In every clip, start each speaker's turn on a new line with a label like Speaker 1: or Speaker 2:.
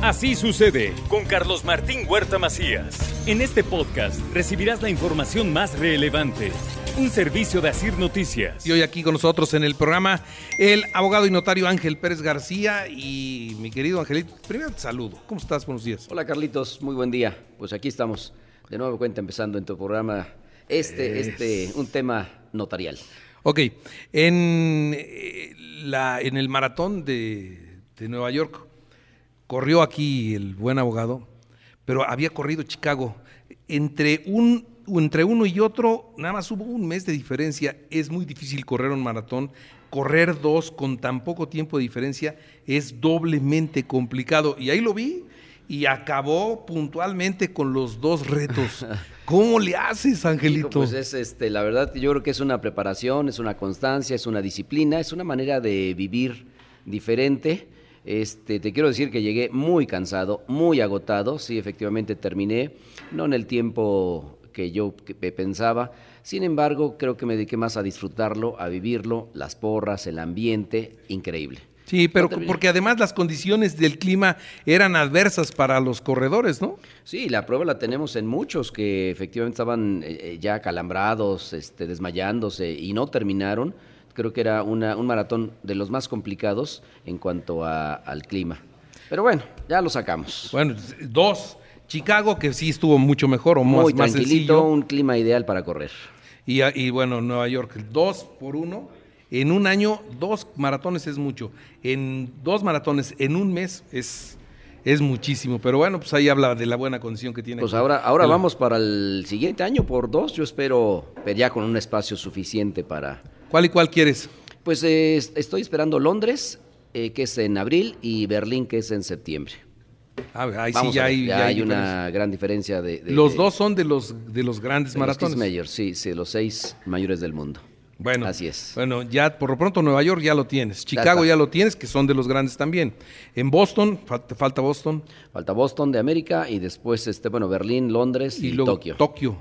Speaker 1: Así sucede con Carlos Martín Huerta Macías. En este podcast recibirás la información más relevante. Un servicio de Asir Noticias.
Speaker 2: Y hoy aquí con nosotros en el programa el abogado y notario Ángel Pérez García y mi querido Angelito. Primero te saludo. ¿Cómo estás? Buenos días.
Speaker 3: Hola Carlitos, muy buen día. Pues aquí estamos de nuevo cuenta empezando en tu programa este, este, un tema notarial.
Speaker 2: Ok, en, eh, la, en el maratón de, de Nueva York corrió aquí el buen abogado, pero había corrido Chicago. Entre, un, entre uno y otro, nada más hubo un mes de diferencia. Es muy difícil correr un maratón. Correr dos con tan poco tiempo de diferencia es doblemente complicado. Y ahí lo vi y acabó puntualmente con los dos retos. ¿Cómo le haces, Angelito?
Speaker 3: Pues es este, la verdad, yo creo que es una preparación, es una constancia, es una disciplina, es una manera de vivir diferente este, te quiero decir que llegué muy cansado, muy agotado. Sí, efectivamente terminé, no en el tiempo que yo pensaba. Sin embargo, creo que me dediqué más a disfrutarlo, a vivirlo, las porras, el ambiente, increíble.
Speaker 2: Sí, pero porque además las condiciones del clima eran adversas para los corredores, ¿no?
Speaker 3: Sí, la prueba la tenemos en muchos que efectivamente estaban eh, eh, ya calambrados, este, desmayándose y no terminaron creo que era un maratón de los más complicados en cuanto al clima. Pero bueno, ya lo sacamos.
Speaker 2: Bueno, dos. Chicago, que sí estuvo mucho mejor o
Speaker 3: Muy
Speaker 2: más,
Speaker 3: tranquilito, un clima ideal para correr.
Speaker 2: Y, y, bueno, Nueva York, dos por uno. En un año, dos maratones es mucho. En dos maratones en un mes es, es muchísimo. Pero bueno, pues ahí habla de la buena condición que tiene.
Speaker 3: Pues ahora, ahora vamos para el siguiente año por dos. Yo espero ya con un espacio suficiente para,
Speaker 2: ¿Cuál y cuál quieres?
Speaker 3: Pues eh, estoy esperando Londres, eh, que es en abril, y Berlín, que es en septiembre.
Speaker 2: Ah, ahí sí ya hay,
Speaker 3: ya hay una gran diferencia. De,
Speaker 2: los dos son de los, de los grandes maratones.
Speaker 3: Los mayores, sí, sí, los seis mayores del mundo.
Speaker 2: Bueno, así es. Bueno, ya por lo pronto Nueva York ya lo tienes, Chicago ya, lo tienes, que son de los grandes también. En Boston, falta, falta Boston.
Speaker 3: Falta Boston de América y después, este, bueno, Berlín, Londres y, y Tokio.
Speaker 2: Tokio.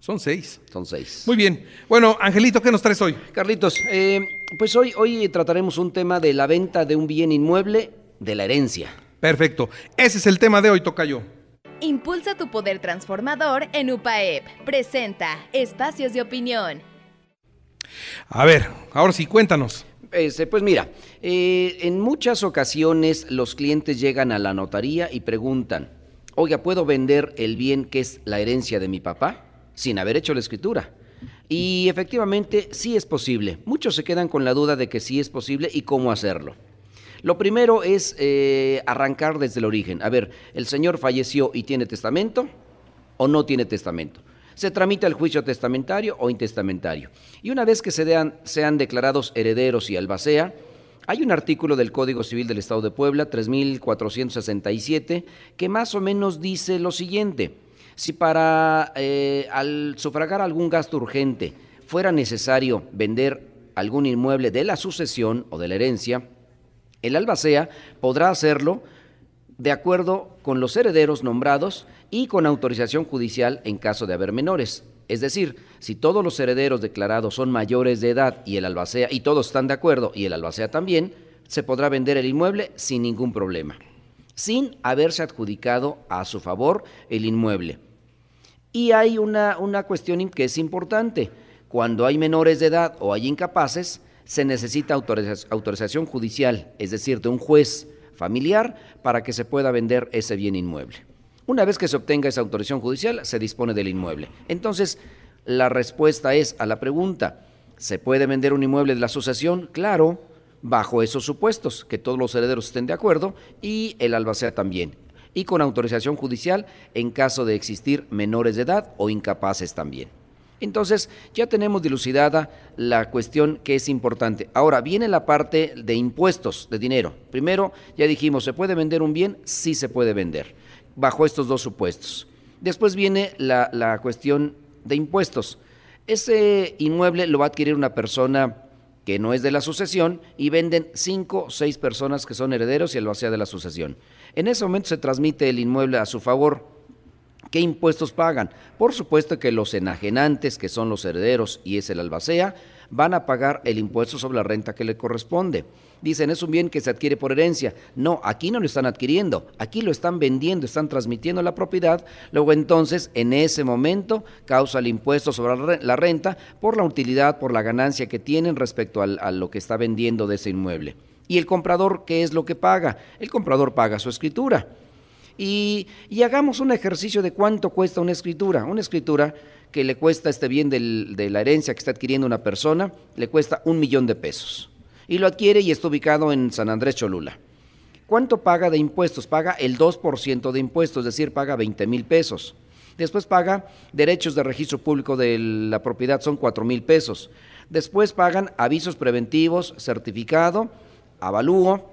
Speaker 2: Son seis.
Speaker 3: Son seis.
Speaker 2: Muy bien. Bueno, Angelito, ¿qué nos traes hoy?
Speaker 3: Carlitos, eh, pues hoy, hoy trataremos un tema de la venta de un bien inmueble de la herencia.
Speaker 2: Perfecto. Ese es el tema de hoy, Tocayo.
Speaker 4: Impulsa tu poder transformador en UPAEP. Presenta Espacios de Opinión.
Speaker 2: A ver, ahora sí, cuéntanos.
Speaker 3: Este, pues mira, eh, en muchas ocasiones los clientes llegan a la notaría y preguntan, oiga, ¿puedo vender el bien que es la herencia de mi papá? Sin haber hecho la escritura. Y efectivamente sí es posible. Muchos se quedan con la duda de que sí es posible y cómo hacerlo. Lo primero es eh, arrancar desde el origen. A ver, ¿el señor falleció y tiene testamento o no tiene testamento? Se tramita el juicio testamentario o intestamentario. Y una vez que se sean declarados herederos y albacea, hay un artículo del Código Civil del Estado de Puebla, 3467, que más o menos dice lo siguiente si para eh, al sufragar algún gasto urgente fuera necesario vender algún inmueble de la sucesión o de la herencia, el albacea podrá hacerlo de acuerdo con los herederos nombrados y con autorización judicial en caso de haber menores. Es decir, si todos los herederos declarados son mayores de edad y el albacea y todos están de acuerdo y el albacea también, se podrá vender el inmueble sin ningún problema, sin haberse adjudicado a su favor el inmueble. Y hay una, una cuestión que es importante. Cuando hay menores de edad o hay incapaces, se necesita autorización judicial, es decir, de un juez familiar, para que se pueda vender ese bien inmueble. Una vez que se obtenga esa autorización judicial, se dispone del inmueble. Entonces, la respuesta es a la pregunta, ¿se puede vender un inmueble de la asociación? Claro, bajo esos supuestos, que todos los herederos estén de acuerdo y el albacea también y con autorización judicial en caso de existir menores de edad o incapaces también. Entonces, ya tenemos dilucidada la cuestión que es importante. Ahora viene la parte de impuestos de dinero. Primero, ya dijimos, ¿se puede vender un bien? Sí se puede vender, bajo estos dos supuestos. Después viene la, la cuestión de impuestos. Ese inmueble lo va a adquirir una persona que no es de la sucesión y venden cinco o seis personas que son herederos y el vacía de la sucesión. En ese momento se transmite el inmueble a su favor. ¿Qué impuestos pagan? Por supuesto que los enajenantes, que son los herederos y es el albacea, van a pagar el impuesto sobre la renta que le corresponde. Dicen, es un bien que se adquiere por herencia. No, aquí no lo están adquiriendo, aquí lo están vendiendo, están transmitiendo la propiedad. Luego entonces, en ese momento, causa el impuesto sobre la renta por la utilidad, por la ganancia que tienen respecto a lo que está vendiendo de ese inmueble. ¿Y el comprador qué es lo que paga? El comprador paga su escritura. Y, hagamos un ejercicio de cuánto cuesta una escritura. Una escritura que le cuesta este bien de la herencia que está adquiriendo una persona, le cuesta un millón de pesos. Y lo adquiere y está ubicado en San Andrés Cholula. ¿Cuánto paga de impuestos? Paga el 2% de impuestos, es decir, paga 20 mil pesos. Después paga derechos de registro público de la propiedad, son 4 mil pesos. Después pagan avisos preventivos, certificado, avalúo,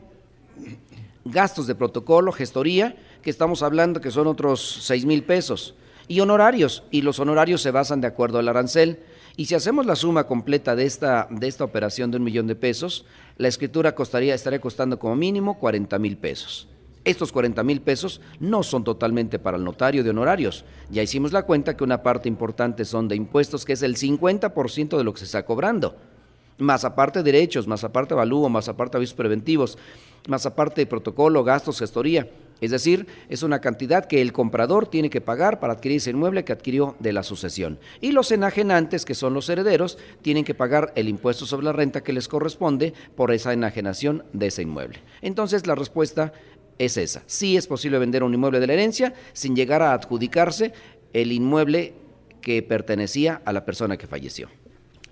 Speaker 3: gastos de protocolo, gestoría, que estamos hablando que son otros 6 mil pesos, y honorarios, y los honorarios se basan de acuerdo al arancel. Y si hacemos la suma completa de esta, de esta operación de un millón de pesos, la escritura costaría, estaría costando como mínimo 40 mil pesos. Estos 40 mil pesos no son totalmente para el notario de honorarios. Ya hicimos la cuenta que una parte importante son de impuestos, que es el 50% de lo que se está cobrando más aparte derechos, más aparte avalúo, más aparte avisos preventivos, más aparte de protocolo, gastos, gestoría. Es decir, es una cantidad que el comprador tiene que pagar para adquirir ese inmueble que adquirió de la sucesión. Y los enajenantes, que son los herederos, tienen que pagar el impuesto sobre la renta que les corresponde por esa enajenación de ese inmueble. Entonces, la respuesta es esa. Sí es posible vender un inmueble de la herencia sin llegar a adjudicarse el inmueble que pertenecía a la persona que falleció.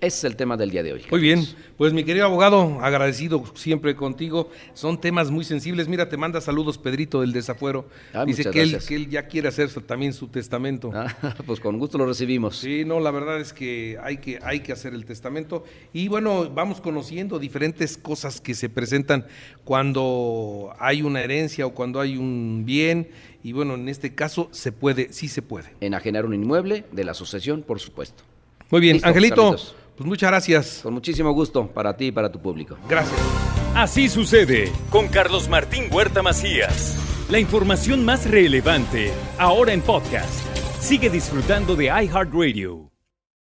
Speaker 3: Ese es el tema del día de hoy.
Speaker 2: Muy bien, pues mi querido abogado, agradecido siempre contigo. Son temas muy sensibles. Mira, te manda saludos Pedrito del Desafuero. Ah, Dice que él, que él, ya quiere hacer también su testamento.
Speaker 3: Ah, pues con gusto lo recibimos.
Speaker 2: Sí, no, la verdad es que hay, que hay que hacer el testamento. Y bueno, vamos conociendo diferentes cosas que se presentan cuando hay una herencia o cuando hay un bien. Y bueno, en este caso se puede, sí se puede.
Speaker 3: Enajenar un inmueble de la sucesión, por supuesto.
Speaker 2: Muy bien, Angelito. Pues muchas gracias.
Speaker 3: Con muchísimo gusto para ti y para tu público.
Speaker 2: Gracias.
Speaker 1: Así sucede con Carlos Martín Huerta Macías. La información más relevante, ahora en podcast. Sigue disfrutando de iHeartRadio.